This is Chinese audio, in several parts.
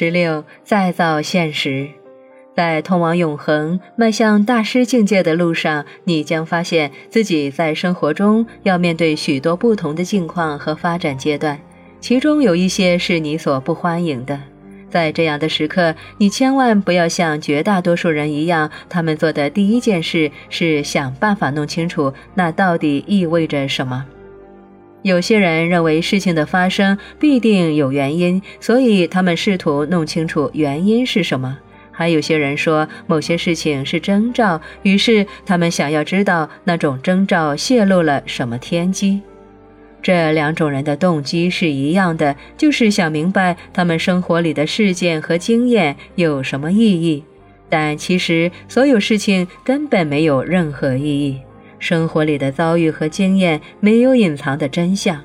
十六，再造现实。在通往永恒、迈向大师境界的路上，你将发现自己在生活中要面对许多不同的境况和发展阶段，其中有一些是你所不欢迎的。在这样的时刻，你千万不要像绝大多数人一样，他们做的第一件事是想办法弄清楚那到底意味着什么。有些人认为事情的发生必定有原因，所以他们试图弄清楚原因是什么。还有些人说某些事情是征兆，于是他们想要知道那种征兆泄露了什么天机。这两种人的动机是一样的，就是想明白他们生活里的事件和经验有什么意义。但其实所有事情根本没有任何意义，生活里的遭遇和经验没有隐藏的真相。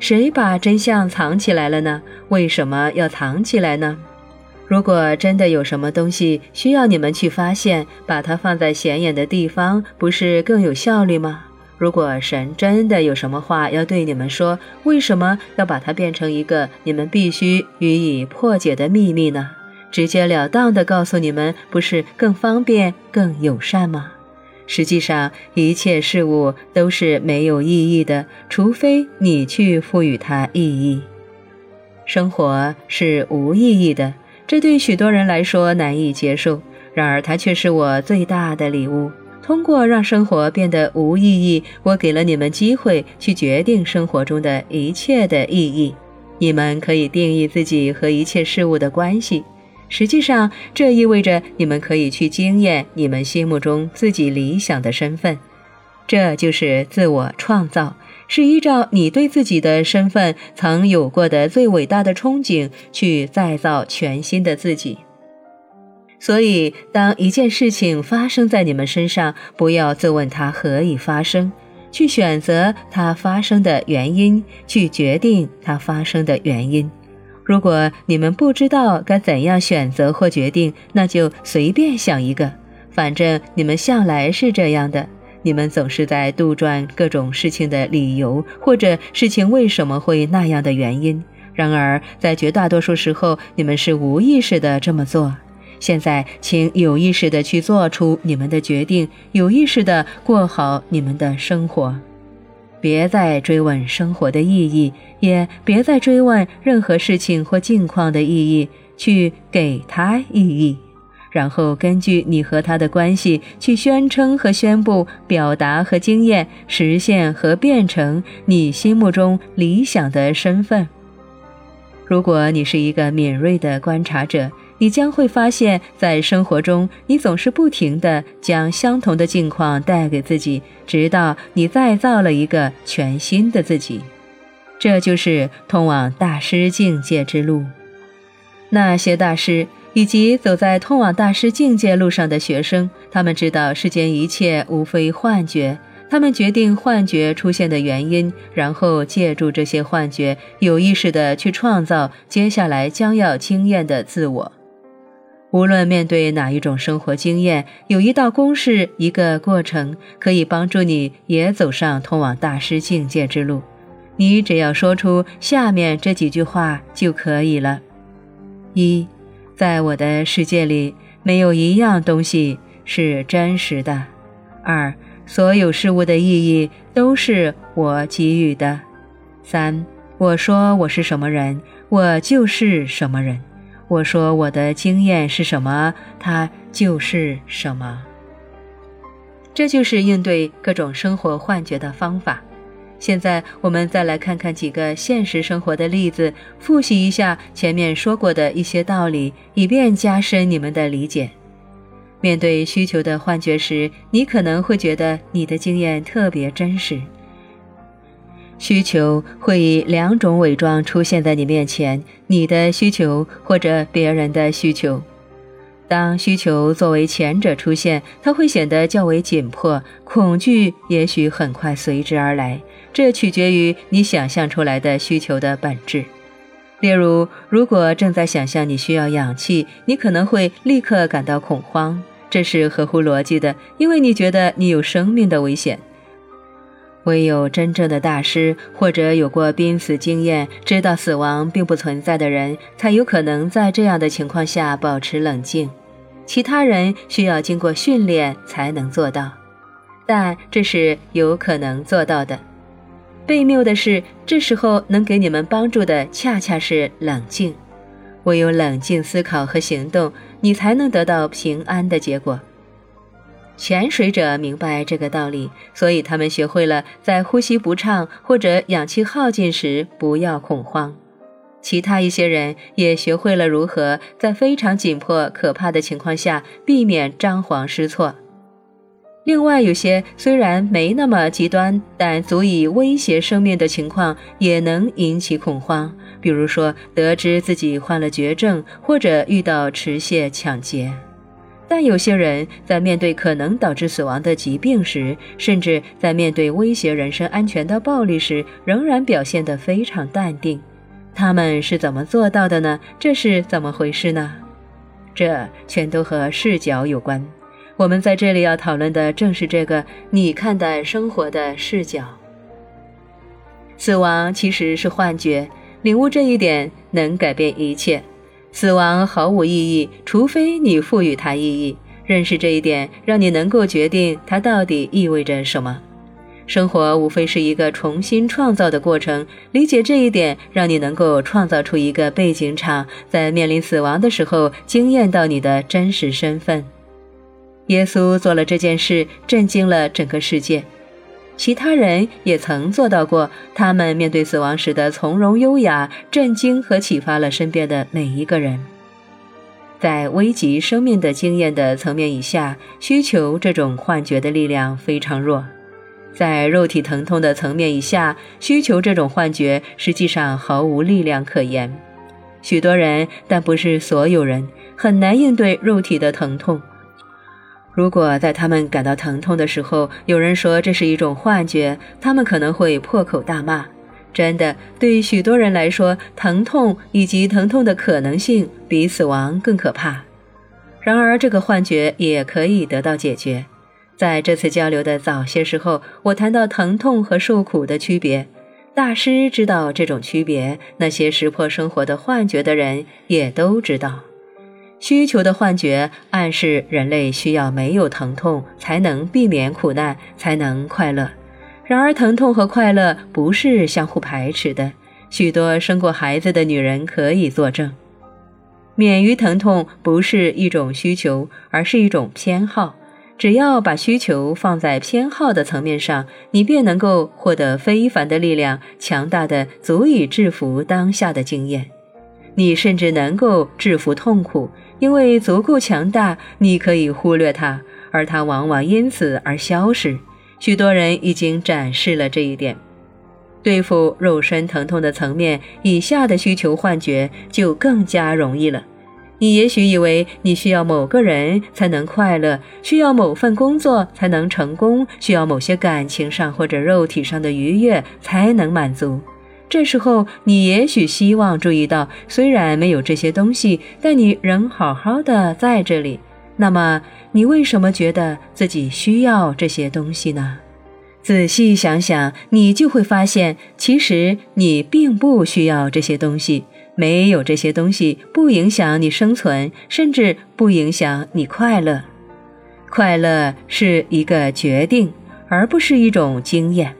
谁把真相藏起来了呢？为什么要藏起来呢？如果真的有什么东西需要你们去发现，把它放在显眼的地方，不是更有效率吗？如果神真的有什么话要对你们说，为什么要把它变成一个你们必须予以破解的秘密呢？直截了当地告诉你们，不是更方便、更友善吗？实际上，一切事物都是没有意义的，除非你去赋予它意义。生活是无意义的。这对许多人来说难以接受，然而它却是我最大的礼物。通过让生活变得无意义，我给了你们机会去决定生活中的一切的意义。你们可以定义自己和一切事物的关系。实际上，这意味着你们可以去经验你们心目中自己理想的身份。这就是自我创造。是依照你对自己的身份曾有过的最伟大的憧憬去再造全新的自己。所以，当一件事情发生在你们身上，不要自问它何以发生，去选择它发生的原因，去决定它发生的原因。如果你们不知道该怎样选择或决定，那就随便想一个，反正你们向来是这样的。你们总是在杜撰各种事情的理由，或者事情为什么会那样的原因。然而，在绝大多数时候，你们是无意识的这么做。现在，请有意识的去做出你们的决定，有意识的过好你们的生活。别再追问生活的意义，也别再追问任何事情或境况的意义，去给它意义。然后根据你和他的关系去宣称和宣布、表达和经验、实现和变成你心目中理想的身份。如果你是一个敏锐的观察者，你将会发现，在生活中，你总是不停地将相同的境况带给自己，直到你再造了一个全新的自己。这就是通往大师境界之路。那些大师。以及走在通往大师境界路上的学生，他们知道世间一切无非幻觉。他们决定幻觉出现的原因，然后借助这些幻觉，有意识地去创造接下来将要经验的自我。无论面对哪一种生活经验，有一道公式，一个过程，可以帮助你也走上通往大师境界之路。你只要说出下面这几句话就可以了：一。在我的世界里，没有一样东西是真实的。二，所有事物的意义都是我给予的。三，我说我是什么人，我就是什么人。我说我的经验是什么，它就是什么。这就是应对各种生活幻觉的方法。现在我们再来看看几个现实生活的例子，复习一下前面说过的一些道理，以便加深你们的理解。面对需求的幻觉时，你可能会觉得你的经验特别真实。需求会以两种伪装出现在你面前：你的需求或者别人的需求。当需求作为前者出现，它会显得较为紧迫，恐惧也许很快随之而来。这取决于你想象出来的需求的本质。例如，如果正在想象你需要氧气，你可能会立刻感到恐慌，这是合乎逻辑的，因为你觉得你有生命的危险。唯有真正的大师或者有过濒死经验、知道死亡并不存在的人，才有可能在这样的情况下保持冷静。其他人需要经过训练才能做到，但这是有可能做到的。被谬的是，这时候能给你们帮助的恰恰是冷静。唯有冷静思考和行动，你才能得到平安的结果。潜水者明白这个道理，所以他们学会了在呼吸不畅或者氧气耗尽时不要恐慌。其他一些人也学会了如何在非常紧迫、可怕的情况下避免张皇失措。另外，有些虽然没那么极端，但足以威胁生命的情况也能引起恐慌，比如说得知自己患了绝症，或者遇到持械抢劫。但有些人在面对可能导致死亡的疾病时，甚至在面对威胁人身安全的暴力时，仍然表现得非常淡定。他们是怎么做到的呢？这是怎么回事呢？这全都和视角有关。我们在这里要讨论的正是这个你看待生活的视角。死亡其实是幻觉，领悟这一点能改变一切。死亡毫无意义，除非你赋予它意义。认识这一点，让你能够决定它到底意味着什么。生活无非是一个重新创造的过程，理解这一点，让你能够创造出一个背景场，在面临死亡的时候，惊艳到你的真实身份。耶稣做了这件事，震惊了整个世界。其他人也曾做到过，他们面对死亡时的从容优雅，震惊和启发了身边的每一个人。在危及生命的经验的层面以下，需求这种幻觉的力量非常弱。在肉体疼痛的层面以下，需求这种幻觉实际上毫无力量可言。许多人，但不是所有人，很难应对肉体的疼痛。如果在他们感到疼痛的时候，有人说这是一种幻觉，他们可能会破口大骂。真的，对于许多人来说，疼痛以及疼痛的可能性比死亡更可怕。然而，这个幻觉也可以得到解决。在这次交流的早些时候，我谈到疼痛和受苦的区别。大师知道这种区别，那些识破生活的幻觉的人也都知道。需求的幻觉暗示人类需要没有疼痛才能避免苦难，才能快乐。然而，疼痛和快乐不是相互排斥的。许多生过孩子的女人可以作证，免于疼痛不是一种需求，而是一种偏好。只要把需求放在偏好的层面上，你便能够获得非凡的力量，强大的足以制服当下的经验。你甚至能够制服痛苦，因为足够强大，你可以忽略它，而它往往因此而消失。许多人已经展示了这一点。对付肉身疼痛的层面以下的需求幻觉就更加容易了。你也许以为你需要某个人才能快乐，需要某份工作才能成功，需要某些感情上或者肉体上的愉悦才能满足。这时候，你也许希望注意到，虽然没有这些东西，但你仍好好的在这里。那么，你为什么觉得自己需要这些东西呢？仔细想想，你就会发现，其实你并不需要这些东西。没有这些东西，不影响你生存，甚至不影响你快乐。快乐是一个决定，而不是一种经验。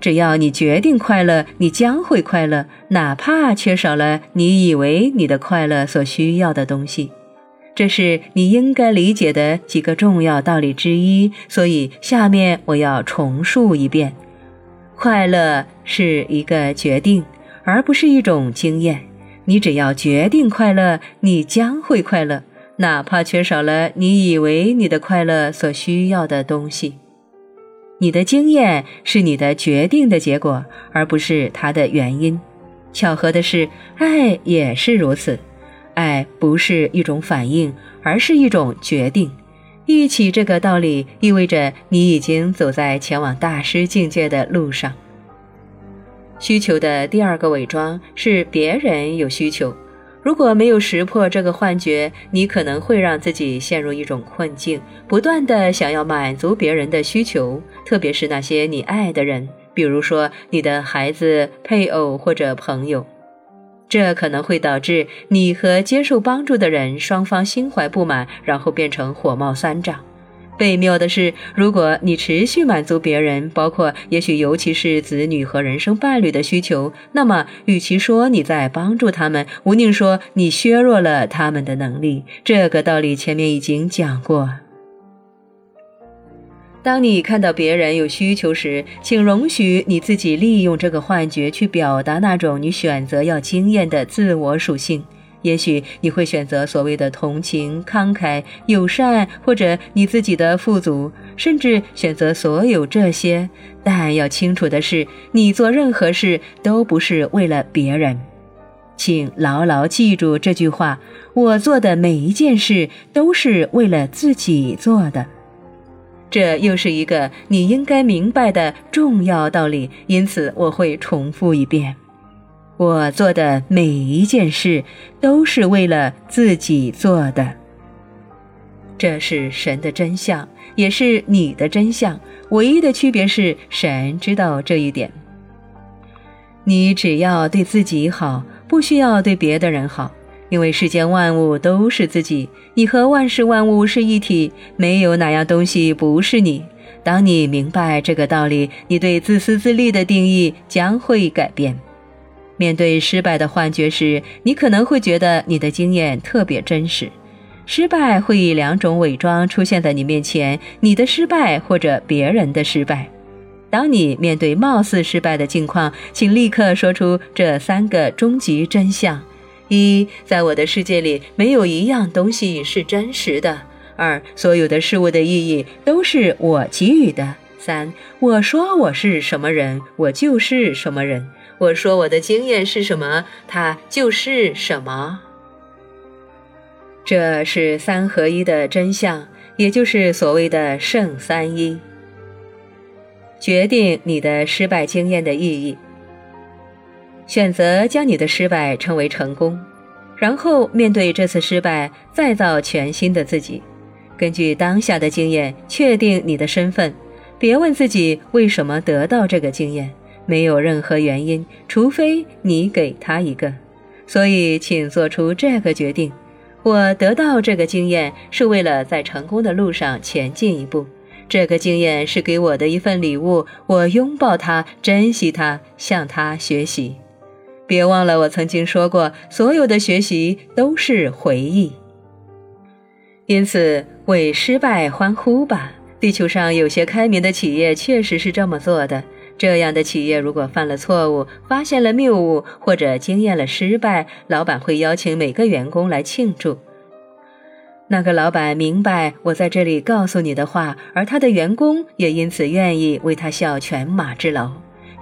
只要你决定快乐，你将会快乐，哪怕缺少了你以为你的快乐所需要的东西。这是你应该理解的几个重要道理之一。所以，下面我要重述一遍：快乐是一个决定，而不是一种经验。你只要决定快乐，你将会快乐，哪怕缺少了你以为你的快乐所需要的东西。你的经验是你的决定的结果，而不是它的原因。巧合的是，爱也是如此。爱不是一种反应，而是一种决定。一起这个道理，意味着你已经走在前往大师境界的路上。需求的第二个伪装是别人有需求。如果没有识破这个幻觉，你可能会让自己陷入一种困境，不断的想要满足别人的需求，特别是那些你爱的人，比如说你的孩子、配偶或者朋友。这可能会导致你和接受帮助的人双方心怀不满，然后变成火冒三丈。被妙的是，如果你持续满足别人，包括也许尤其是子女和人生伴侣的需求，那么与其说你在帮助他们，无宁说你削弱了他们的能力。这个道理前面已经讲过。当你看到别人有需求时，请容许你自己利用这个幻觉去表达那种你选择要经验的自我属性。也许你会选择所谓的同情、慷慨、友善，或者你自己的富足，甚至选择所有这些。但要清楚的是，你做任何事都不是为了别人，请牢牢记住这句话：我做的每一件事都是为了自己做的。这又是一个你应该明白的重要道理，因此我会重复一遍。我做的每一件事都是为了自己做的，这是神的真相，也是你的真相。唯一的区别是，神知道这一点。你只要对自己好，不需要对别的人好，因为世间万物都是自己，你和万事万物是一体，没有哪样东西不是你。当你明白这个道理，你对自私自利的定义将会改变。面对失败的幻觉时，你可能会觉得你的经验特别真实。失败会以两种伪装出现在你面前：你的失败或者别人的失败。当你面对貌似失败的境况，请立刻说出这三个终极真相：一，在我的世界里没有一样东西是真实的；二，所有的事物的意义都是我给予的；三，我说我是什么人，我就是什么人。我说我的经验是什么，它就是什么。这是三合一的真相，也就是所谓的圣三一。决定你的失败经验的意义，选择将你的失败称为成功，然后面对这次失败，再造全新的自己。根据当下的经验，确定你的身份，别问自己为什么得到这个经验。没有任何原因，除非你给他一个。所以，请做出这个决定：我得到这个经验是为了在成功的路上前进一步。这个经验是给我的一份礼物，我拥抱它，珍惜它，向它学习。别忘了，我曾经说过，所有的学习都是回忆。因此，为失败欢呼吧！地球上有些开明的企业确实是这么做的。这样的企业如果犯了错误、发现了谬误或者经验了失败，老板会邀请每个员工来庆祝。那个老板明白我在这里告诉你的话，而他的员工也因此愿意为他效犬马之劳。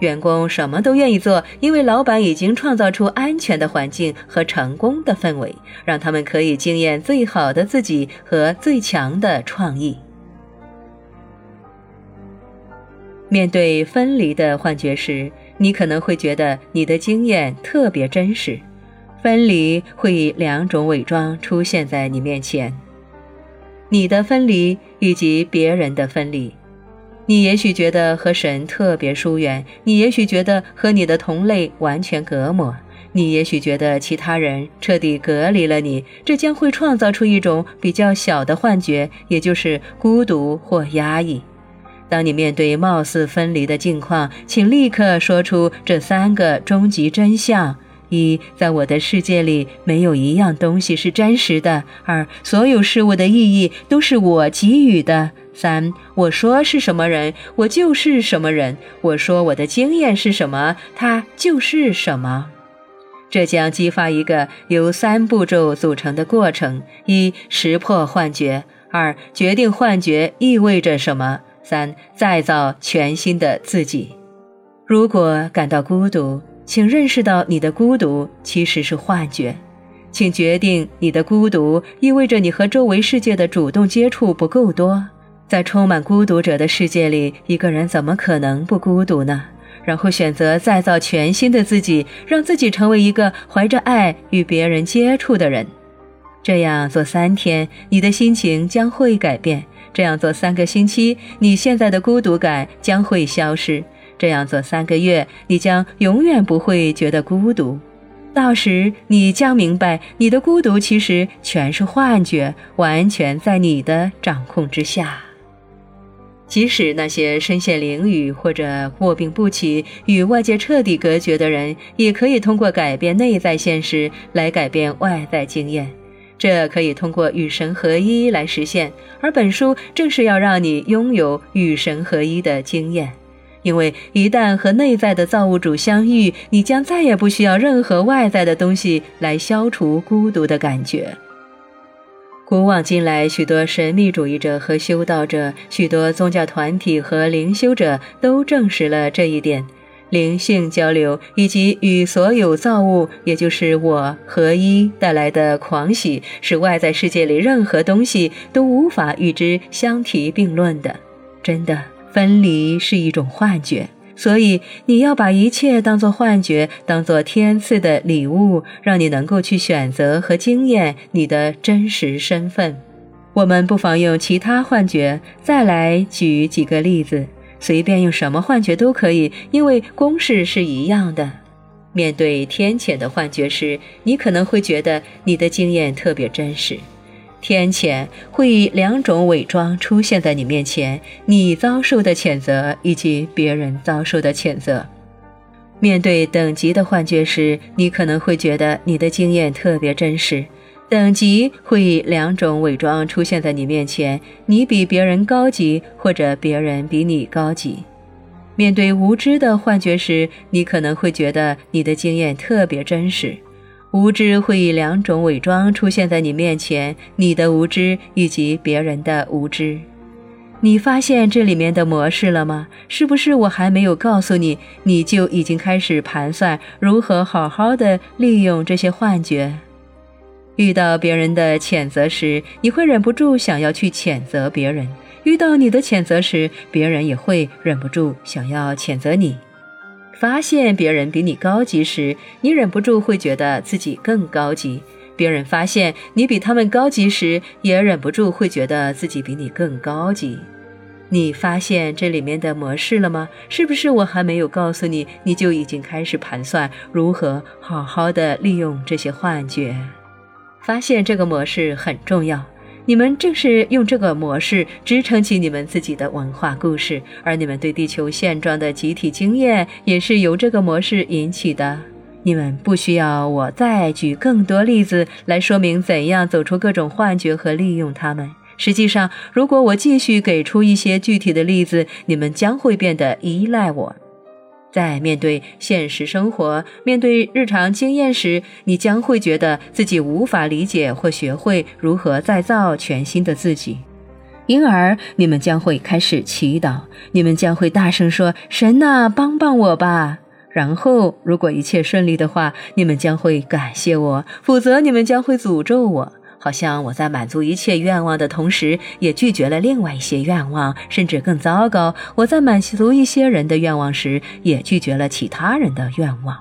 员工什么都愿意做，因为老板已经创造出安全的环境和成功的氛围，让他们可以经验最好的自己和最强的创意。面对分离的幻觉时，你可能会觉得你的经验特别真实。分离会以两种伪装出现在你面前：你的分离以及别人的分离。你也许觉得和神特别疏远，你也许觉得和你的同类完全隔膜，你也许觉得其他人彻底隔离了你。这将会创造出一种比较小的幻觉，也就是孤独或压抑。当你面对貌似分离的境况，请立刻说出这三个终极真相：一，在我的世界里没有一样东西是真实的；二，所有事物的意义都是我给予的；三，我说是什么人，我就是什么人；我说我的经验是什么，它就是什么。这将激发一个由三步骤组成的过程：一，识破幻觉；二，决定幻觉意味着什么。三，再造全新的自己。如果感到孤独，请认识到你的孤独其实是幻觉。请决定你的孤独意味着你和周围世界的主动接触不够多。在充满孤独者的世界里，一个人怎么可能不孤独呢？然后选择再造全新的自己，让自己成为一个怀着爱与别人接触的人。这样做三天，你的心情将会改变；这样做三个星期，你现在的孤独感将会消失；这样做三个月，你将永远不会觉得孤独。到时，你将明白，你的孤独其实全是幻觉，完全在你的掌控之下。即使那些身陷囹圄或者卧病不起、与外界彻底隔绝的人，也可以通过改变内在现实来改变外在经验。这可以通过与神合一来实现，而本书正是要让你拥有与神合一的经验。因为一旦和内在的造物主相遇，你将再也不需要任何外在的东西来消除孤独的感觉。古往今来，许多神秘主义者和修道者，许多宗教团体和灵修者都证实了这一点。灵性交流以及与所有造物，也就是我合一带来的狂喜，是外在世界里任何东西都无法与之相提并论的。真的，分离是一种幻觉，所以你要把一切当作幻觉，当作天赐的礼物，让你能够去选择和经验你的真实身份。我们不妨用其他幻觉再来举几个例子。随便用什么幻觉都可以，因为公式是一样的。面对天谴的幻觉时，你可能会觉得你的经验特别真实。天谴会以两种伪装出现在你面前：你遭受的谴责以及别人遭受的谴责。面对等级的幻觉时，你可能会觉得你的经验特别真实。等级会以两种伪装出现在你面前：你比别人高级，或者别人比你高级。面对无知的幻觉时，你可能会觉得你的经验特别真实。无知会以两种伪装出现在你面前：你的无知以及别人的无知。你发现这里面的模式了吗？是不是我还没有告诉你，你就已经开始盘算如何好好的利用这些幻觉？遇到别人的谴责时，你会忍不住想要去谴责别人；遇到你的谴责时，别人也会忍不住想要谴责你。发现别人比你高级时，你忍不住会觉得自己更高级；别人发现你比他们高级时，也忍不住会觉得自己比你更高级。你发现这里面的模式了吗？是不是我还没有告诉你，你就已经开始盘算如何好好的利用这些幻觉？发现这个模式很重要，你们正是用这个模式支撑起你们自己的文化故事，而你们对地球现状的集体经验也是由这个模式引起的。你们不需要我再举更多例子来说明怎样走出各种幻觉和利用它们。实际上，如果我继续给出一些具体的例子，你们将会变得依赖我。在面对现实生活、面对日常经验时，你将会觉得自己无法理解或学会如何再造全新的自己，因而你们将会开始祈祷，你们将会大声说：“神呐，帮帮我吧！”然后，如果一切顺利的话，你们将会感谢我；否则，你们将会诅咒我。好像我在满足一切愿望的同时，也拒绝了另外一些愿望，甚至更糟糕，我在满足一些人的愿望时，也拒绝了其他人的愿望。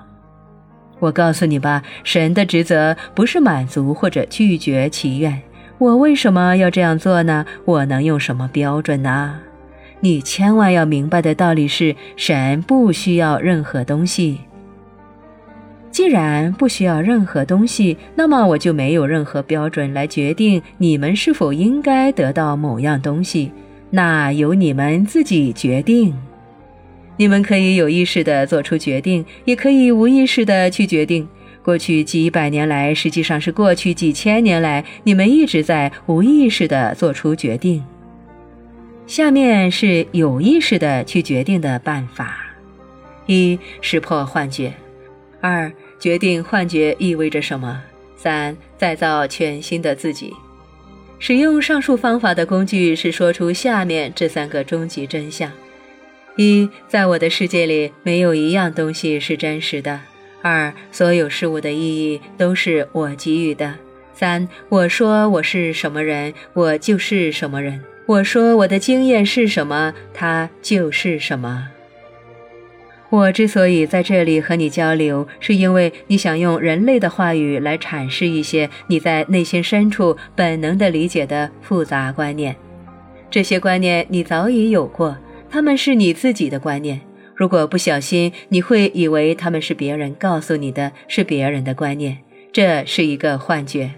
我告诉你吧，神的职责不是满足或者拒绝祈愿。我为什么要这样做呢？我能用什么标准呢？你千万要明白的道理是，神不需要任何东西。既然不需要任何东西，那么我就没有任何标准来决定你们是否应该得到某样东西，那由你们自己决定。你们可以有意识地做出决定，也可以无意识地去决定。过去几百年来，实际上是过去几千年来，你们一直在无意识地做出决定。下面是有意识地去决定的办法：一、识破幻觉；二。决定幻觉意味着什么？三、再造全新的自己。使用上述方法的工具是说出下面这三个终极真相：一，在我的世界里，没有一样东西是真实的；二，所有事物的意义都是我给予的；三，我说我是什么人，我就是什么人；我说我的经验是什么，它就是什么。我之所以在这里和你交流，是因为你想用人类的话语来阐释一些你在内心深处本能的理解的复杂观念。这些观念你早已有过，他们是你自己的观念。如果不小心，你会以为他们是别人告诉你的，是别人的观念。这是一个幻觉。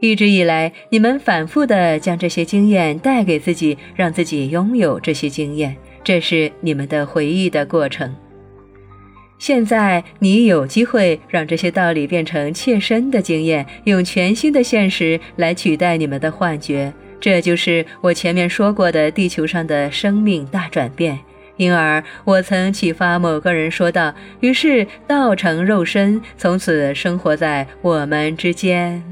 一直以来，你们反复地将这些经验带给自己，让自己拥有这些经验，这是你们的回忆的过程。现在你有机会让这些道理变成切身的经验，用全新的现实来取代你们的幻觉。这就是我前面说过的地球上的生命大转变。因而，我曾启发某个人说道：“于是道成肉身，从此生活在我们之间。”